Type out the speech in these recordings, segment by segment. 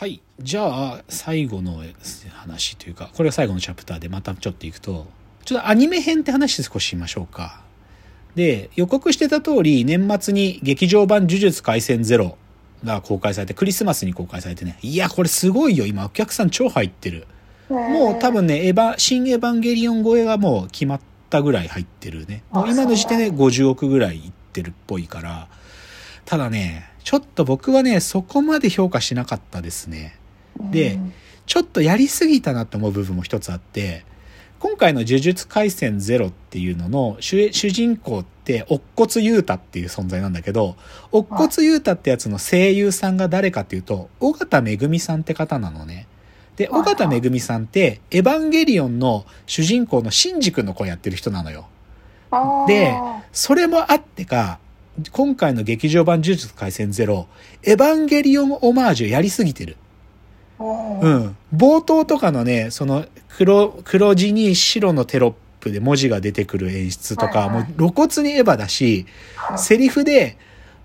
はい。じゃあ、最後の話というか、これが最後のチャプターでまたちょっといくと、ちょっとアニメ編って話少ししましょうか。で、予告してた通り、年末に劇場版呪術廻戦ゼロが公開されて、クリスマスに公開されてね。いや、これすごいよ。今、お客さん超入ってる。もう多分ね、エヴァ、新エヴァンゲリオン超えがもう決まったぐらい入ってるね。もう今の時点で50億ぐらいいってるっぽいから。ただね、ちょっと僕はね、そこまで評価しなかったですね。で、ちょっとやりすぎたなと思う部分も一つあって、今回の呪術廻戦ゼロっていうのの主主人公って、乙骨雄太っていう存在なんだけど、乙骨雄太ってやつの声優さんが誰かっていうと、尾形めぐみさんって方なのね。で、尾形めぐみさんって、エヴァンゲリオンの主人公のシンジ君の声やってる人なのよ。で、それもあってか、今回の劇場版呪術廻戦ゼロ、エヴァンゲリオンオマージュやりすぎてる。う。うんん。冒頭とかのね、その黒、黒字に白のテロップで文字が出てくる演出とか、はいはいもう露骨にエヴァだし、セリフで、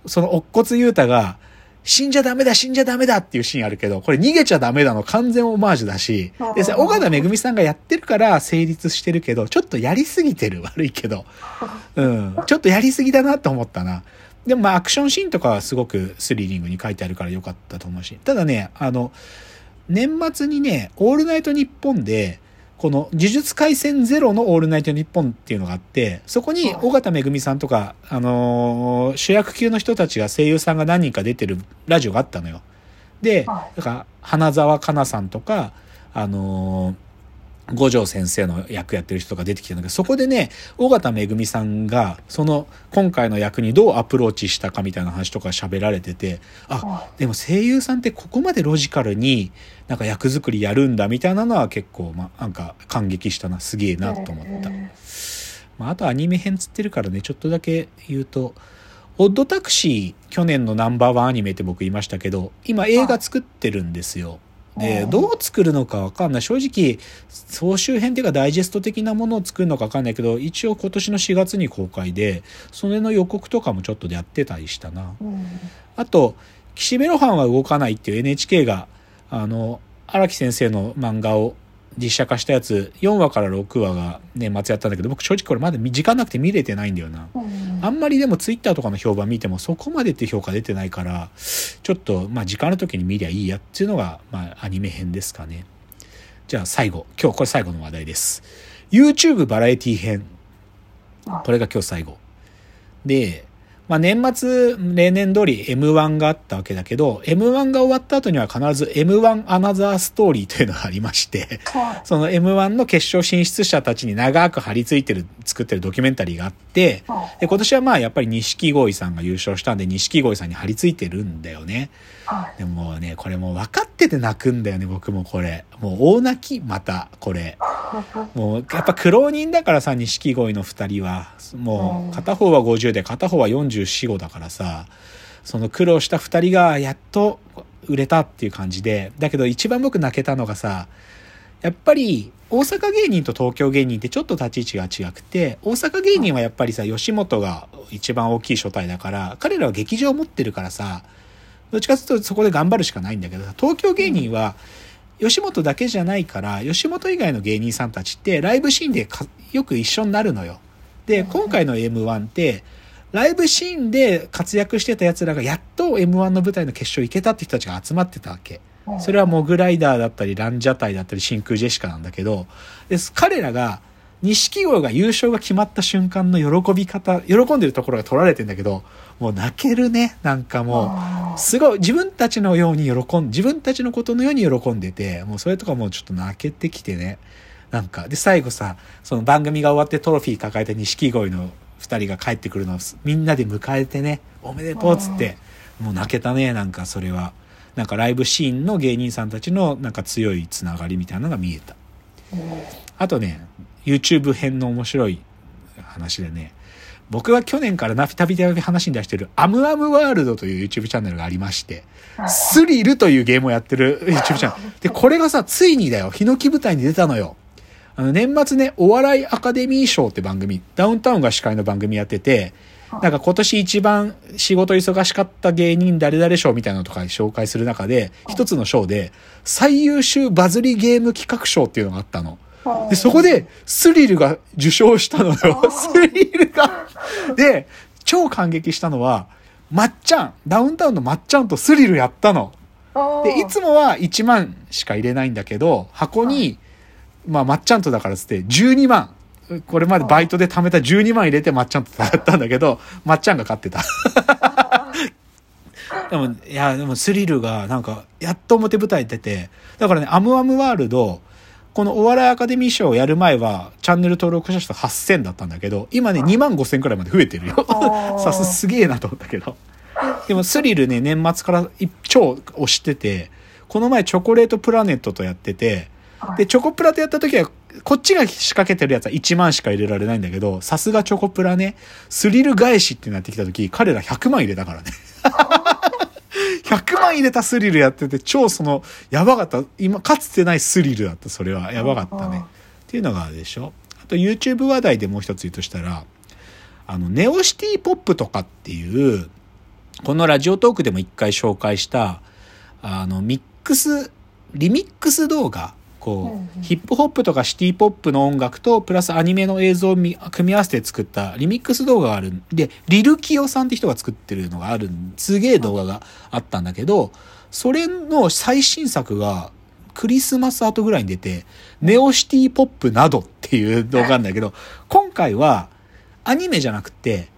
その乙骨雄太が、死んじゃダメだ、死んじゃダメだっていうシーンあるけど、これ逃げちゃダメだの完全オマージュだし、でさ、うん尾形めぐみさんがやってるから成立してるけど、ちょっとやりすぎてる、悪いけど。うん。ちょっとやりすぎだなと思ったな。でもまあアクションシーンとかはすごくスリリングに書いてあるから良かったと思うし。ただね、あの、年末にね、オールナイトニッポンで、この呪術廻戦ゼロのオールナイトニッポンっていうのがあって、そこに尾形めぐみさんとか、あのー主役級の人たちが声優さんが何人か出てるラジオがあったのよ。で、はだから、花沢香菜さんとか、あのー五条先生の役やってる人とか出てきてるんだけど、そこでね、尾形めぐみさんが、その、今回の役にどうアプローチしたかみたいな話とか喋られてて、あ、でも声優さんってここまでロジカルになんか役作りやるんだみたいなのは結構、ま、なんか感激したな、すげえなと思った。まあ、あとアニメ編つってるからね、ちょっとだけ言うと、オッドタクシー、去年のナンバーワンアニメって僕言いましたけど、今映画作ってるんですよ。で、うんどう作るのかわかんない。正直、総集編っていうかダイジェスト的なものを作るのかわかんないけど、一応今年の4月に公開で、それの予告とかもちょっとやってたりしたな。あと、岸辺露伴は動かないっていう NHK が、あの、荒木先生の漫画を実写化したやつ、4話から6話が年末やったんだけど、僕正直これまだ時間なくて見れてないんだよな。あんまりでもツイッターとかの評判見てもそこまでって評価出てないから、ちょっと、まあ時間ある時に見りゃいいやっていうのが、まあアニメ編ですかね。じゃあ最後、今日これ最後の話題です。YouTube バラエティ編。これが今日最後。で、まあ年末、例年通り M1 があったわけだけど、M1 が終わった後には必ず M1 アナザーストーリーというのがありまして、その M1 の決勝進出者たちに長く張り付いてる、作ってるドキュメンタリーがあって、で、今年はまあやっぱり錦鯉さんが優勝したんで、錦鯉さんに張り付いてるんだよね。でもね、これもう分かってて泣くんだよね、僕もこれ。もう大泣き、また、これ。もう、やっぱ苦労人だからさ、錦鯉の二人は。もう、片方は50で、片方は44、5だからさ、その苦労した二人がやっと売れたっていう感じで、だけど一番僕泣けたのがさ、やっぱり大阪芸人と東京芸人ってちょっと立ち位置が違くて、大阪芸人はやっぱりさ、吉本が一番大きい所帯だから、彼らは劇場を持ってるからさ、どっちかというとそこで頑張るしかないんだけど、東京芸人は吉本だけじゃないから、吉本以外の芸人さんたちってライブシーンでかよく一緒になるのよ。で、今回の M1 って、ライブシーンで活躍してた奴らがやっと M1 の舞台の決勝行けたって人たちが集まってたわけ。それはモグライダーだったり、ランジャタイだったり、真空ジェシカなんだけど、で彼らが、錦鯉が優勝が決まった瞬間の喜び方、喜んでるところが取られてんだけど、もう泣けるね、なんかもう、すごい、自分たちのように喜ん、自分たちのことのように喜んでて、もうそれとかもうちょっと泣けてきてね、なんか、で、最後さ、その番組が終わってトロフィー抱えた錦鯉の二人が帰ってくるのをみんなで迎えてね、おめでとうっつって、もう泣けたね、なんかそれは。なんかライブシーンの芸人さんたちのなんか強いつながりみたいなのが見えた。あとね、YouTube 編の面白い話でね、僕は去年からなたびたび話に出してるアムアムワールドという YouTube チャンネルがありまして、スリルというゲームをやってる YouTube チャンネル。で、これがさ、ついにだよ、ヒノキ舞台に出たのよ。あの、年末ね、お笑いアカデミー賞って番組、ダウンタウンが司会の番組やってて、なんか今年一番仕事忙しかった芸人誰々賞みたいなのとか紹介する中で、一つの賞で最優秀バズりゲーム企画賞っていうのがあったの。で、そこでスリルが受賞したのよ。スリルが。で、超感激したのは、まっちゃん、ダウンタウンのまっちゃんとスリルやったの。で、いつもは1万しか入れないんだけど、箱に、まあ、まっちゃんとだからつって12万。これまでバイトで貯めた12万入れてまっちゃんと戦ったんだけど、まっちゃんが勝ってた。でも、いや、でもスリルがなんか、やっと表舞台出て、だからね、アムアムワールド、このお笑いアカデミー賞をやる前は、チャンネル登録者数8000だったんだけど、今ね、2万5000くらいまで増えてるよ。さすすげえなと思ったけど。でもスリルね、年末から超推してて、この前チョコレートプラネットとやってて、で、チョコプラとやった時は、こっちが仕掛けてるやつは1万しか入れられないんだけど、さすがチョコプラね、スリル返しってなってきた時、彼ら100万入れたからね。100万入れたスリルやってて、超その、やばかった。今、かつてないスリルだった、それは。やばかったね。っていうのがあるでしょ。あと YouTube 話題でもう一つ言うとしたら、あの、ネオシティポップとかっていう、このラジオトークでも一回紹介した、あの、ミックス、リミックス動画、こう、ヒップホップとかシティポップの音楽と、プラスアニメの映像を組み合わせて作ったリミックス動画があるんで、リルキヨさんって人が作ってるのがあるすげえ動画があったんだけど、それの最新作が、クリスマス後ぐらいに出て、ネオシティポップなどっていう動画なんだけど、今回はアニメじゃなくて、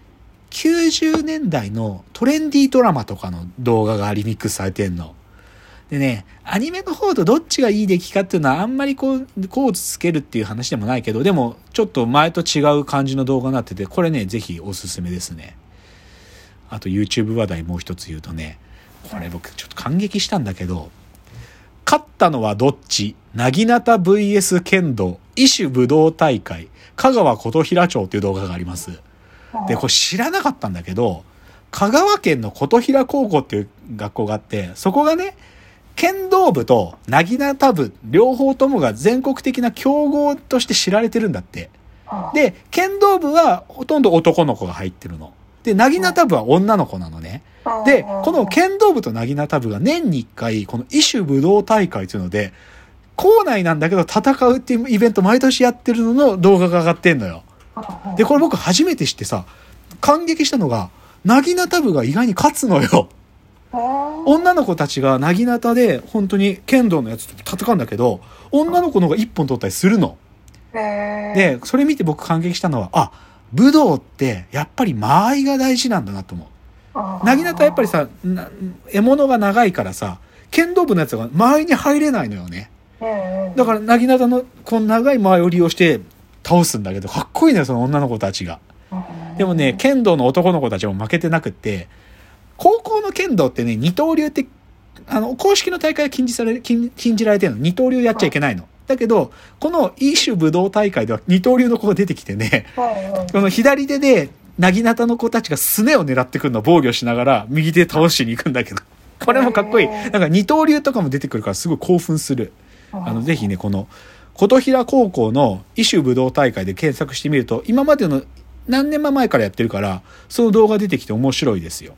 90年代のトレンディードラマとかの動画がリミックスされてんの。でね、アニメの方とどっちがいい出来かっていうのはあんまりこう、こうつけるっていう話でもないけど、でもちょっと前と違う感じの動画になってて、これね、ぜひおすすめですね。あと YouTube 話題もう一つ言うとね、これ僕ちょっと感激したんだけど、勝ったのはどっち？なぎなた VS 剣道、異種武道大会、香川琴平町っていう動画があります。で、これ知らなかったんだけど、香川県の琴平高校っていう学校があって、そこがね、剣道部となぎなた部、両方ともが全国的な強豪として知られてるんだって。で、剣道部はほとんど男の子が入ってるの。で、なぎなた部は女の子なのね。で、この剣道部となぎなた部が年に一回、この異種武道大会というので、校内なんだけど戦うっていうイベント毎年やってるのの動画が上がってんのよ。で、これ僕初めて知ってさ、感激したのが、なぎなた部が意外に勝つのよ。女の子たちがなぎなたで本当に剣道のやつと戦うんだけど、女の子の方が一本取ったりするの。で、それ見て僕感激したのは、あ、武道ってやっぱり間合いが大事なんだなと思う。なぎなたやっぱりさ、獲物が長いからさ、剣道部のやつが間合いに入れないのよね。だから、なぎなたのこの長い間合いを利用して倒すんだけど、かっこいいのよ、その女の子たちが。でもね、剣道の男の子たちも負けてなくって、高校の剣道ってね、二刀流って、あの、公式の大会は禁じされ、禁じられてるの。二刀流やっちゃいけないの。だけど、この異種武道大会では二刀流の子が出てきてね、この左手で、なぎなたの子たちがすねを狙ってくるのを防御しながら、右手倒しに行くんだけど、これもかっこいい。なんか二刀流とかも出てくるからすごい興奮する。あの、ぜひね、この、琴平高校の異種武道大会で検索してみると、今までの何年前からやってるから、その動画出てきて面白いですよ。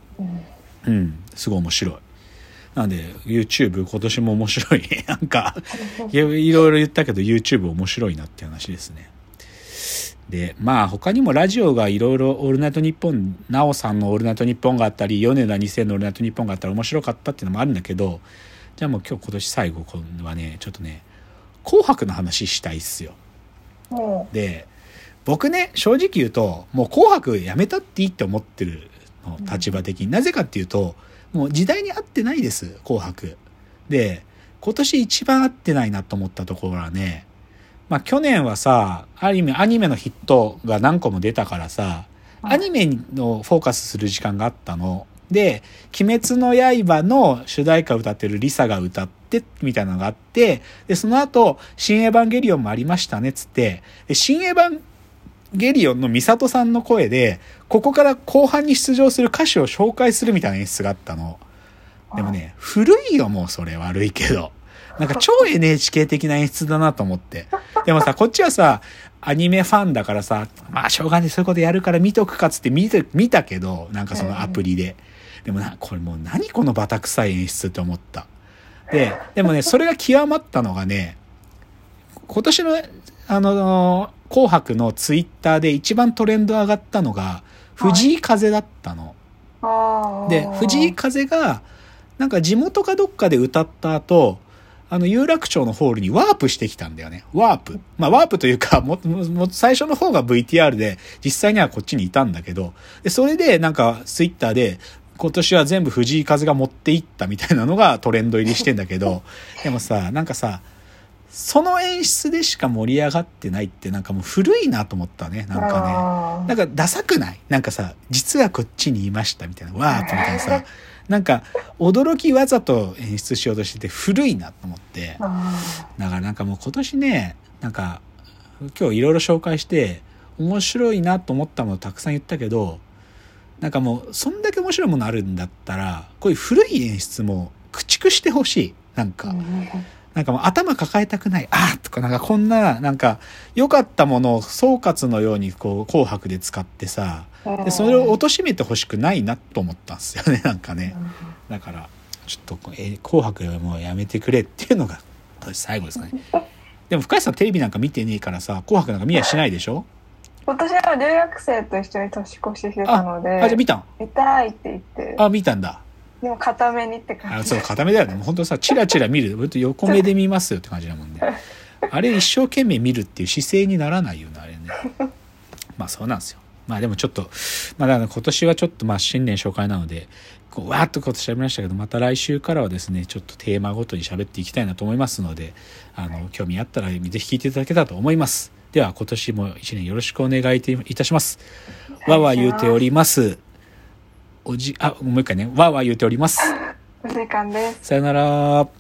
うん、すごい面白い。なんで、YouTube 今年も面白い。なんかい、いろいろ言ったけど YouTube 面白いなって話ですね。で、まあ他にもラジオがいろいろオールナイトニッポン、なおさんのオールナイトニッポンがあったり、米田2000のオールナイトニッポンがあったら面白かったっていうのもあるんだけど、じゃあもう今日今年最後はね、ちょっとね、紅白の話したいっすよ。で、僕ね、正直言うと、もう紅白やめたっていいって思ってるの、立場的に。なぜかっていうと、もう時代に合ってないです、紅白。で、今年一番合ってないなと思ったところはね、まあ去年はさ、ある意味アニメのヒットが何個も出たからさ、アニメのフォーカスする時間があったの。で、鬼滅の刃の主題歌を歌ってるリサが歌って、みたいなのがあって、で、その後、新エヴァンゲリオンもありましたね、つって、新エヴァンゲリオンのミサトさんの声で、ここから後半に出場する歌手を紹介するみたいな演出があったの。でもね、古いよ、もうそれ悪いけど。なんか超 NHK 的な演出だなと思って。でもさ、こっちはさ、アニメファンだからさ、まあしょうがねえそういうことやるから見とくかっつって見て、見たけど、なんかそのアプリで。でもな、これもう何このバタ臭い演出って思った。で、でもね、それが極まったのがね、今年の、あの、紅白のツイッターで一番トレンド上がったのが、藤井風だったの。あーで、藤井風が、なんか地元かどっかで歌った後、あの、有楽町のホールにワープしてきたんだよね。ワープ。まあ、ワープというか、も、も、も最初の方が VTR で、実際にはこっちにいたんだけど、で、それで、なんか、ツイッターで、今年は全部藤井風が持っていったみたいなのがトレンド入りしてんだけど、でもさ、なんかさ、その演出でしか盛り上がってないってなんかもう古いなと思ったね。なんかね。なんかダサくない？なんかさ、実はこっちにいましたみたいな、わーっとみたいなさ、なんか驚きわざと演出しようとしてて古いなと思って。あだからなんかもう今年ね、なんか今日いろいろ紹介して面白いなと思ったものたくさん言ったけど、なんかもうそんだけ面白いものあるんだったら、こういう古い演出も駆逐してほしい。なんか。ーうんなんかもう頭抱えたくない。あーとかなんかこんな、なんか良かったものを総括のようにこう紅白で使ってさ、でそれを貶めてほしくないなと思ったんですよね、なんかね。だから、ちょっと、えー紅白はもうやめてくれっていうのが私最後ですかね。でも深谷さんテレビなんか見てねえからさ、紅白なんか見やしないでしょ？今年は留学生と一緒に年越ししてたのであ、じゃあ見たん？見たいって言ってあ、見たんだ。でも固めにって感あ、じそう、固めだよね。もう本当さ、チラチラ見る。ほんと横目で見ますよって感じだもんね。あれ一生懸命見るっていう姿勢にならないよね、あれね。まあそうなんですよ。まあでもちょっと、まあだから今年はちょっとまあ新年紹介なので、こうわーっとこと喋りましたけど、また来週からはですね、ちょっとテーマごとに喋っていきたいなと思いますので、あの、興味あったらぜひ聞いていただけたらと思います。では今年も一年よろしくお願いいたします。わわ言うております。おじ、あ、もう一回ね、わわ言うております。お時間ですさよなら。